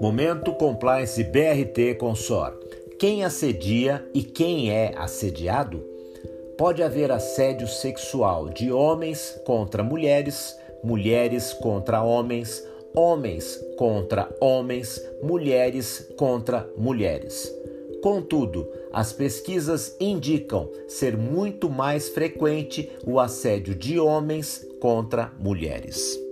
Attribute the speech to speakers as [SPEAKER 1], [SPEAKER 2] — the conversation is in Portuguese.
[SPEAKER 1] Momento Compliance BRT Consor. Quem assedia e quem é assediado? Pode haver assédio sexual de homens contra mulheres, mulheres contra homens, homens contra homens, mulheres contra mulheres. Contudo, as pesquisas indicam ser muito mais frequente o assédio de homens contra mulheres.